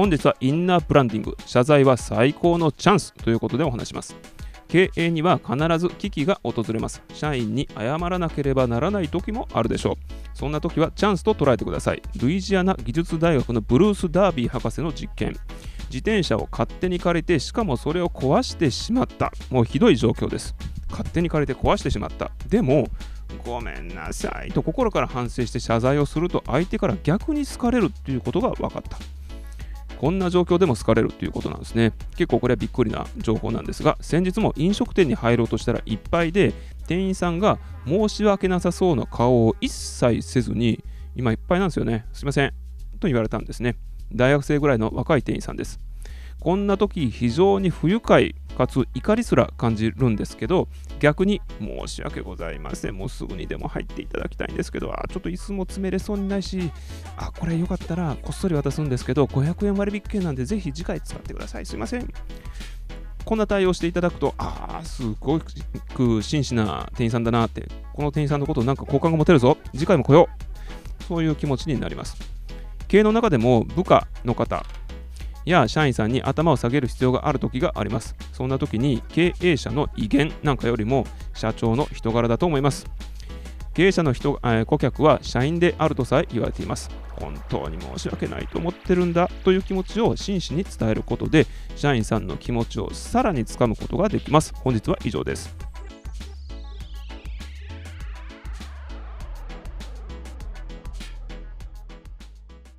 本日はインナーブランディング。謝罪は最高のチャンスということでお話します。経営には必ず危機が訪れます。社員に謝らなければならない時もあるでしょう。そんな時はチャンスと捉えてください。ルイジアナ技術大学のブルース・ダービー博士の実験。自転車を勝手に借りてしかもそれを壊してしまった。もうひどい状況です。勝手に借りて壊してしまった。でもごめんなさい。と心から反省して謝罪をすると相手から逆に好かれるということが分かった。こんな状況でも好かれるということなんですね。結構これはびっくりな情報なんですが先日も飲食店に入ろうとしたらいっぱいで店員さんが申し訳なさそうな顔を一切せずに今いっぱいなんですよね。すいません。と言われたんですね。大学生ぐらいの若い店員さんです。こんな時非常に不愉快かつ怒りすら感じるんですけど逆に申し訳ございません。もうすぐにでも入っていただきたいんですけどあちょっと椅子も詰めれそうにないしあこれよかったらこっそり渡すんですけど500円割引券なんでぜひ次回使ってください。すいません。こんな対応していただくとああすごく真摯な店員さんだなってこの店員さんのことなんか好感が持てるぞ。次回も来よう。そういう気持ちになります。経営の中でも部下の方や社員さんに頭を下げる必要がある時があります。そんな時に経営者の威厳なんかよりも社長の人柄だと思います。経営者の人、えー、顧客は社員であるとさえ言われています。本当に申し訳ないと思ってるんだという気持ちを真摯に伝えることで、社員さんの気持ちをさらにつかむことができます。本日は以上です。